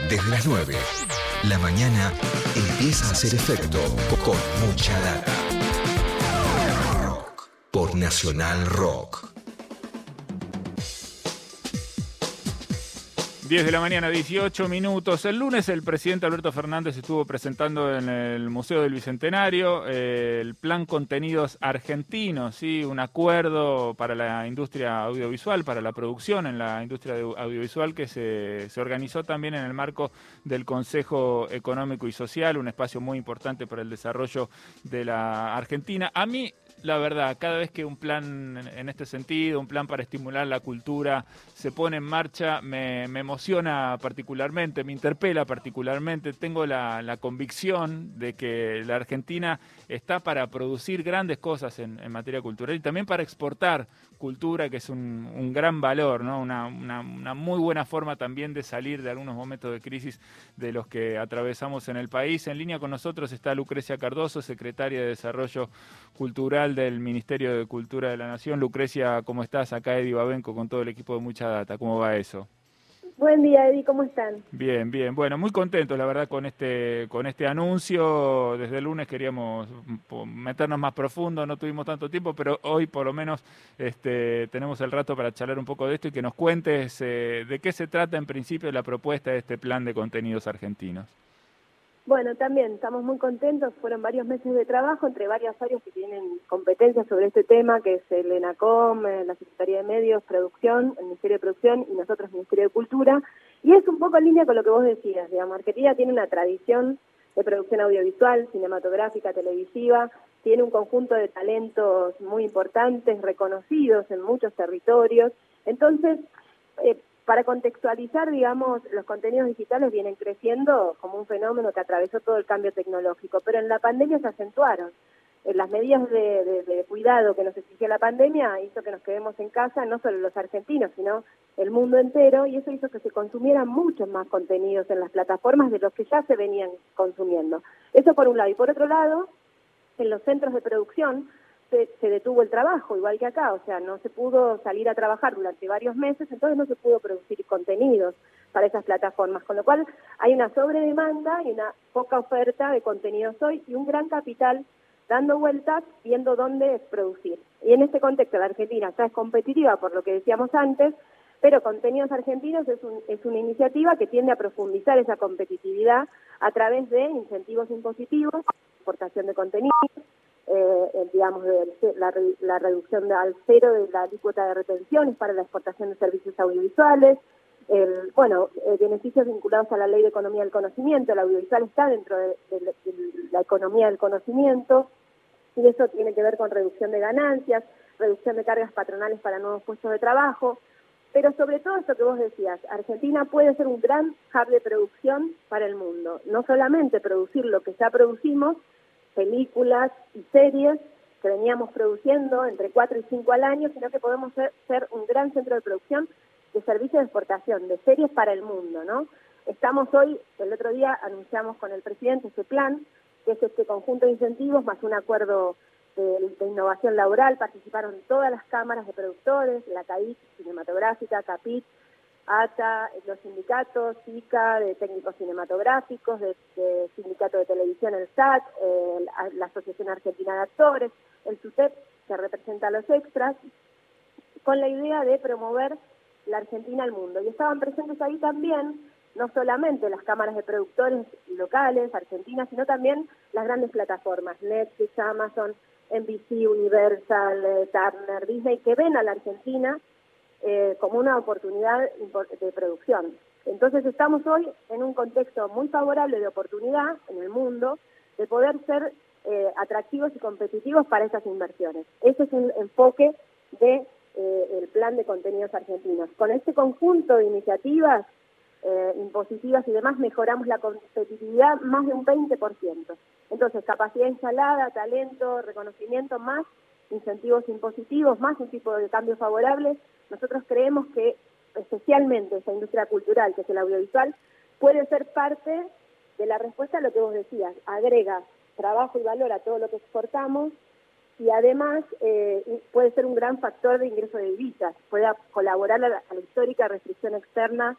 Desde las 9, la mañana empieza a hacer efecto con mucha data. Por Nacional Rock. 10 de la mañana, 18 minutos. El lunes el presidente Alberto Fernández estuvo presentando en el Museo del Bicentenario eh, el Plan Contenidos Argentinos, ¿sí? un acuerdo para la industria audiovisual, para la producción en la industria audiovisual que se, se organizó también en el marco del Consejo Económico y Social, un espacio muy importante para el desarrollo de la Argentina. A mí la verdad, cada vez que un plan en este sentido, un plan para estimular la cultura se pone en marcha, me, emociona particularmente, me interpela particularmente. Tengo la, convicción de que la Argentina está para producir grandes cosas en, materia cultural y también para exportar cultura, que es un, gran valor, ¿no? Una, una, muy buena forma también de salir de algunos momentos de crisis de los que atravesamos en el país. En línea con nosotros está Lucrecia Cardoso, secretaria de Desarrollo Cultural del Ministerio de Cultura de la Nación. Lucrecia, ¿cómo estás? Acá Eddie Babenco con todo el equipo de Mucha Data. ¿Cómo va eso? Buen día, Eddie, ¿cómo están? Bien, bien. Bueno, muy contentos, la verdad, con este, con este anuncio. Desde el lunes queríamos meternos más profundo, no tuvimos tanto tiempo, pero hoy por lo menos este, tenemos el rato para charlar un poco de esto y que nos cuentes eh, de qué se trata en principio la propuesta de este plan de contenidos argentinos. Bueno, también estamos muy contentos. Fueron varios meses de trabajo entre varias áreas que tienen competencias sobre este tema, que es el ENACOM, eh, la Secretaría de Medios, Producción, el Ministerio de Producción y nosotros, el Ministerio de Cultura. Y es un poco en línea con lo que vos decías, digamos, Argentina tiene una tradición de producción audiovisual, cinematográfica, televisiva, tiene un conjunto de talentos muy importantes, reconocidos en muchos territorios. Entonces, eh, para contextualizar, digamos, los contenidos digitales vienen creciendo como un fenómeno que atravesó todo el cambio tecnológico, pero en la pandemia se acentuaron. En las medidas de, cuidado que nos exigió la pandemia hizo que nos quedemos en casa, no solo los argentinos, sino el mundo entero, y eso hizo que se consumieran muchos más contenidos en las plataformas de los que ya se venían consumiendo. Eso por un lado. Y por otro lado, en los centros de producción, se, detuvo el trabajo, igual que acá, o sea, no se pudo salir a trabajar durante varios meses, entonces no se pudo producir contenidos para esas plataformas, con lo cual hay una sobredemanda y una poca oferta de contenidos hoy y un gran capital dando vueltas viendo dónde producir. Y en este contexto la Argentina ya es competitiva por lo que decíamos antes, pero Contenidos Argentinos es, un, es una iniciativa que tiende a profundizar esa competitividad a través de incentivos impositivos, exportación de contenidos, eh, digamos, la, la, reducción al cero de la alícuota de retenciones para la exportación de servicios audiovisuales, el, bueno, eh, beneficios vinculados a la ley de economía del conocimiento, el audiovisual está dentro de, la economía del conocimiento y eso tiene que ver con reducción de ganancias, reducción de cargas patronales para nuevos puestos de trabajo, pero sobre todo esto que vos decías, Argentina puede ser un gran hub de producción para el mundo, no solamente producir lo que ya producimos, películas y series que veníamos produciendo entre 4 y 5 al año, sino que podemos ser, un gran centro de producción de servicios de exportación, de series para el mundo, ¿no? Estamos hoy, el otro día anunciamos con el presidente ese plan, que es este conjunto de incentivos más un acuerdo de, innovación laboral, participaron todas las cámaras de productores, la CAIC cinematográfica, CAPIT, ATA, los sindicatos, SICA, de técnicos cinematográficos, de, sindicato de televisión, el SAT, la Asociación Argentina de Actores, el SUTEP, que representa a los extras, con la idea de promover la Argentina al mundo. Y estaban presentes ahí también no solamente las cámaras de productores locales, argentinas, sino también las grandes plataformas, Netflix, Amazon, NBC, Universal, eh, Turner, Disney, que ven a la Argentina eh, como una oportunidad de producción. Entonces estamos hoy en un contexto muy favorable de oportunidad en el mundo de poder ser eh, atractivos y competitivos para esas inversiones. Ese es el enfoque de eh, el plan de contenidos argentinos. Con este conjunto de iniciativas impositivas y demás mejoramos la competitividad más de un 20%. Entonces, capacidad instalada, talento, reconocimiento más incentivos impositivos, más un tipo de cambio favorable, nosotros creemos que especialmente esa industria cultural, que es el audiovisual, puede ser parte de la respuesta a lo que vos decías, agrega trabajo y valor a todo lo que exportamos y además eh, puede ser un gran factor de ingreso de divisas, puede colaborar a la, histórica restricción externa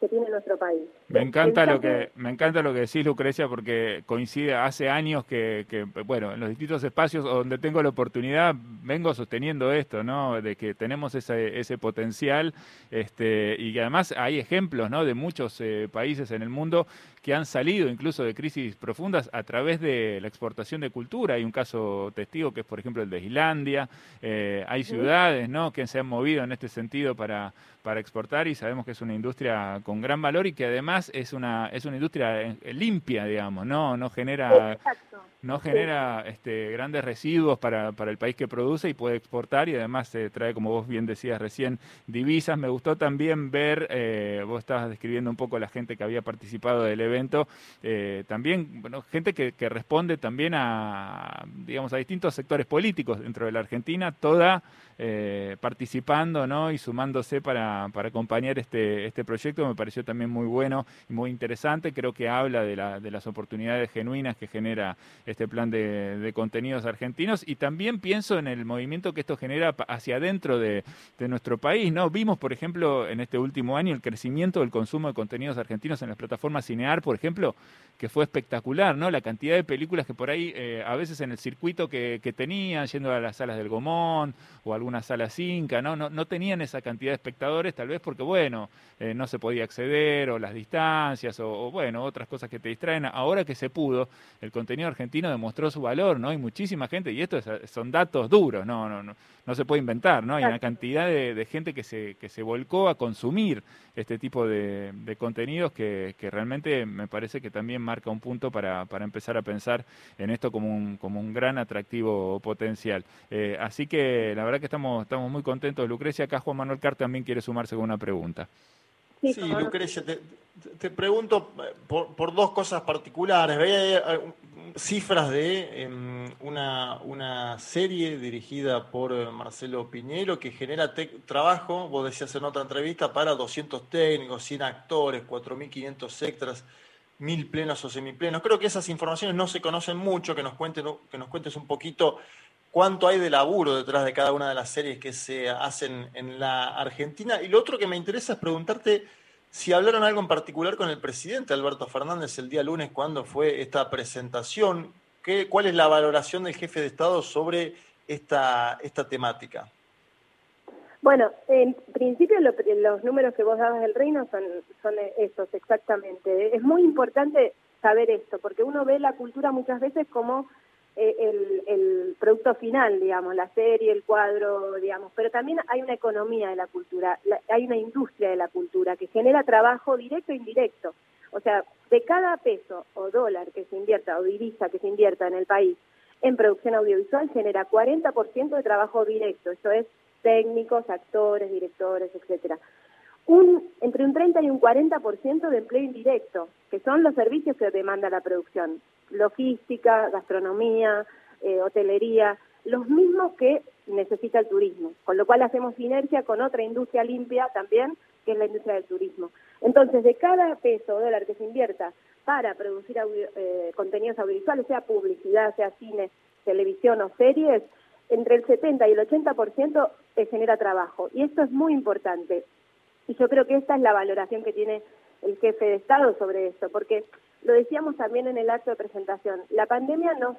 que tiene nuestro país. Me encanta lo que me encanta lo que decís Lucrecia porque coincide hace años que, que, bueno en los distintos espacios donde tengo la oportunidad vengo sosteniendo esto no de que tenemos ese, ese potencial este y que además hay ejemplos no de muchos eh, países en el mundo que han salido incluso de crisis profundas a través de la exportación de cultura. Hay un caso testigo que es por ejemplo el de Islandia. Eh, hay ciudades no que se han movido en este sentido para para exportar y sabemos que es una industria con gran valor y que además es una es una industria eh, limpia, digamos, no no genera no genera este, grandes residuos para, para, el país que produce y puede exportar y además se trae, como vos bien decías recién, divisas. Me gustó también ver, eh, vos estabas describiendo un poco la gente que había participado del evento, eh, también bueno, gente que, que responde también a, digamos, a distintos sectores políticos dentro de la Argentina, toda eh, participando ¿no? y sumándose para, para, acompañar este, este proyecto. Me pareció también muy bueno y muy interesante. Creo que habla de, la, de las oportunidades genuinas que genera este plan de, contenidos argentinos y también pienso en el movimiento que esto genera hacia adentro de, de, nuestro país. ¿no? Vimos, por ejemplo, en este último año el crecimiento del consumo de contenidos argentinos en las plataformas Cinear, por ejemplo, que fue espectacular, ¿no? La cantidad de películas que por ahí, eh, a veces en el circuito que, que tenían, yendo a las salas del Gomón o algún una sala cinca, ¿no? No, no tenían esa cantidad de espectadores, tal vez porque, bueno, eh, no se podía acceder, o las distancias, o, bueno, otras cosas que te distraen. Ahora que se pudo, el contenido argentino demostró su valor, ¿no? Hay muchísima gente, y esto son datos duros, no, no, no, no se puede inventar, ¿no? Hay una cantidad de, gente que se, que se volcó a consumir este tipo de, contenidos que, que, realmente me parece que también marca un punto para, para empezar a pensar en esto como un, como un gran atractivo potencial. Eh, así que la verdad que estamos estamos, muy contentos. Lucrecia, acá Juan Manuel Carr también quiere sumarse con una pregunta. Sí, Lucrecia, te, pregunto eh, por, dos cosas particulares. Veía eh, cifras de em, una, una, serie dirigida por eh, Marcelo Piñero que genera trabajo, vos decías en otra entrevista, para 200 técnicos, 100 actores, 4.500 extras, 1.000 plenos o semiplenos. Creo que esas informaciones no se conocen mucho, que nos, cuenten, que nos cuentes un poquito cuánto hay de laburo detrás de cada una de las series que se hacen en la Argentina. Y lo otro que me interesa es preguntarte si hablaron algo en particular con el presidente Alberto Fernández el día lunes cuando fue esta presentación. ¿Qué, ¿Cuál es la valoración del jefe de Estado sobre esta, esta temática? Bueno, en principio los números que vos dabas del reino son, son esos, exactamente. Es muy importante saber esto, porque uno ve la cultura muchas veces como el, el, producto final, digamos, la serie, el cuadro, digamos, pero también hay una economía de la cultura, hay una industria de la cultura que genera trabajo directo e indirecto. O sea, de cada peso o dólar que se invierta o divisa que se invierta en el país en producción audiovisual genera 40% de trabajo directo, eso es técnicos, actores, directores, etcétera. Un, entre un 30 y un 40% de empleo indirecto, que son los servicios que demanda la producción logística, gastronomía, eh, hotelería, los mismos que necesita el turismo, con lo cual hacemos sinergia con otra industria limpia también, que es la industria del turismo. Entonces, de cada peso o dólar que se invierta para producir eh, contenidos audiovisuales, sea publicidad, sea cine, televisión o series, entre el 70 y el 80% se genera trabajo. Y esto es muy importante. Y yo creo que esta es la valoración que tiene el jefe de Estado sobre esto, porque lo decíamos también en el acto de presentación, la pandemia nos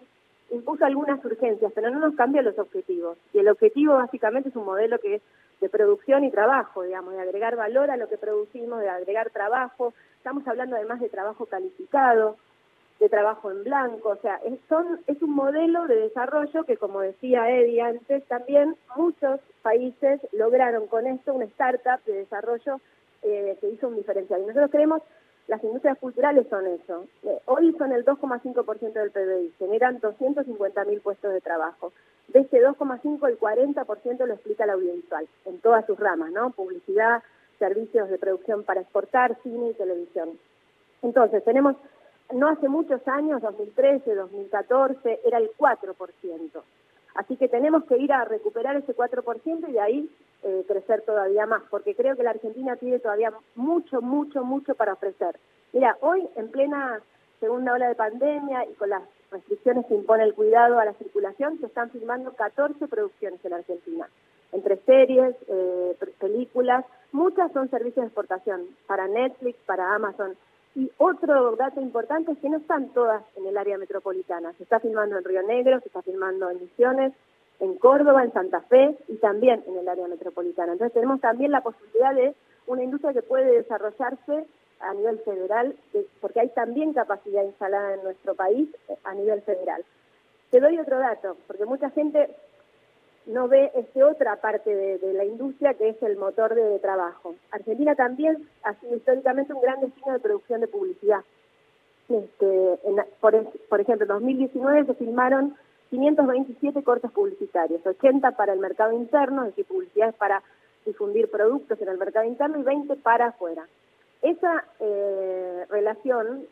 impuso algunas urgencias, pero no nos cambia los objetivos. Y el objetivo básicamente es un modelo que es de producción y trabajo, digamos, de agregar valor a lo que producimos, de agregar trabajo. Estamos hablando además de trabajo calificado, de trabajo en blanco, o sea, es, son, es un modelo de desarrollo que, como decía Eddie antes, también muchos países lograron con esto una startup de desarrollo eh, que hizo un diferencial. Y nosotros creemos las industrias culturales son eso. Eh, hoy son el 2,5% del PBI, generan 250.000 puestos de trabajo. De ese 2,5, el 40% lo explica el audiovisual, en todas sus ramas, ¿no? Publicidad, servicios de producción para exportar, cine y televisión. Entonces, tenemos, no hace muchos años, 2013, 2014, era el 4%. Así que tenemos que ir a recuperar ese 4% y de ahí eh, crecer todavía más, porque creo que la Argentina tiene todavía mucho, mucho, mucho para ofrecer. Mira, hoy en plena segunda ola de pandemia y con las restricciones que impone el cuidado a la circulación, se están firmando 14 producciones en Argentina. entre series, eh, películas, muchas son servicios de exportación para Netflix, para Amazon. Y otro dato importante es que no están todas en el área metropolitana. Se está filmando en Río Negro, se está filmando en Misiones, en Córdoba, en Santa Fe y también en el área metropolitana. Entonces tenemos también la posibilidad de una industria que puede desarrollarse a nivel federal, porque hay también capacidad instalada en nuestro país eh, a nivel federal. Te doy otro dato, porque mucha gente no ve este otra parte de, la industria que es el motor de, trabajo. Argentina también ha sido históricamente un gran destino de producción de publicidad. Este, por, ejemplo, en 2019 se filmaron 527 cortos publicitarios, 80 para el mercado interno, es decir, publicidades para difundir productos en el mercado interno y 20 para afuera. Esa eh, relación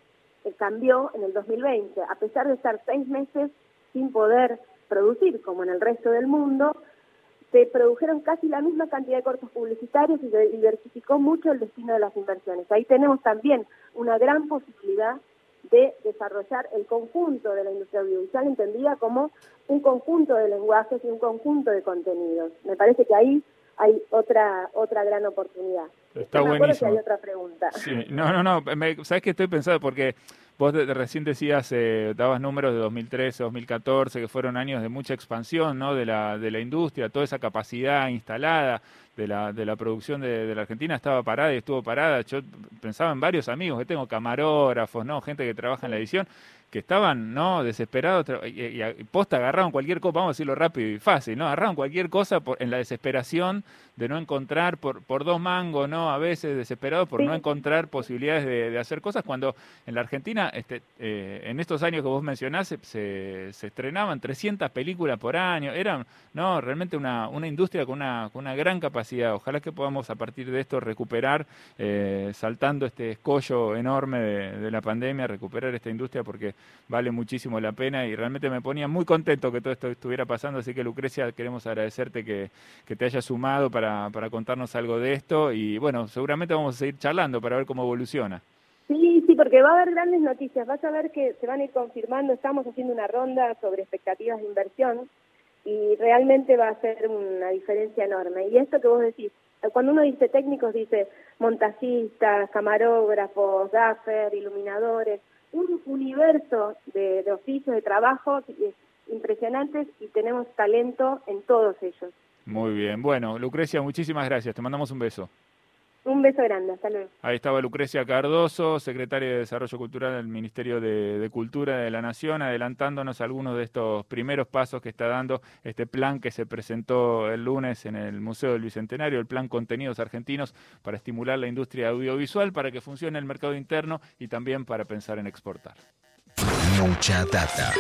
eh, cambió en el 2020, a pesar de estar seis meses sin poder producir, como en el resto del mundo, se produjeron casi la misma cantidad de cortos publicitarios y se diversificó mucho el destino de las inversiones. Ahí tenemos también una gran posibilidad de desarrollar el conjunto de la industria audiovisual entendida como un conjunto de lenguajes y un conjunto de contenidos. Me parece que ahí hay otra otra gran oportunidad. Está buenísimo. hay otra pregunta. Sí. No, no, no. ¿Sabes qué estoy pensando? Porque vos recién decías, eh, dabas números de 2013, 2014, que fueron años de mucha expansión ¿no? de, la, de la industria, toda esa capacidad instalada de la, de la producción de, de, la Argentina estaba parada y estuvo parada. Yo pensaba en varios amigos que tengo, camarógrafos, ¿no? gente que trabaja en la edición, que estaban no desesperados y, posta agarraron cualquier cosa, vamos a decirlo rápido y fácil, ¿no? Agarraron cualquier cosa por, en la desesperación de no encontrar por, por dos mangos, ¿no? A veces desesperados por no encontrar posibilidades de, hacer cosas, cuando en la Argentina, este, eh, en estos años que vos mencionás, se, se, estrenaban 300 películas por año, eran, ¿no? Realmente una, una industria con una, con una gran capacidad. Ojalá que podamos a partir de esto recuperar, eh, saltando este escollo enorme de, de la pandemia, recuperar esta industria porque vale muchísimo la pena y realmente me ponía muy contento que todo esto estuviera pasando, así que Lucrecia, queremos agradecerte que, te hayas sumado para, para contarnos algo de esto y bueno, seguramente vamos a seguir charlando para ver cómo evoluciona. Sí, sí, porque va a haber grandes noticias. Vas a ver que se van a ir confirmando. Estamos haciendo una ronda sobre expectativas de inversión y realmente va a ser una diferencia enorme. Y esto que vos decís, cuando uno dice técnicos, dice montajistas, camarógrafos, gaffer, iluminadores un universo de, oficios, de trabajo impresionantes y tenemos talento en todos ellos. Muy bien. Bueno, Lucrecia, muchísimas gracias. Te mandamos un beso. Un beso grande, hasta luego. Ahí estaba Lucrecia Cardoso, secretaria de Desarrollo Cultural del Ministerio de, Cultura de la Nación, adelantándonos algunos de estos primeros pasos que está dando este plan que se presentó el lunes en el Museo del Bicentenario, el plan Contenidos Argentinos para estimular la industria audiovisual, para que funcione el mercado interno y también para pensar en exportar. Mucha data.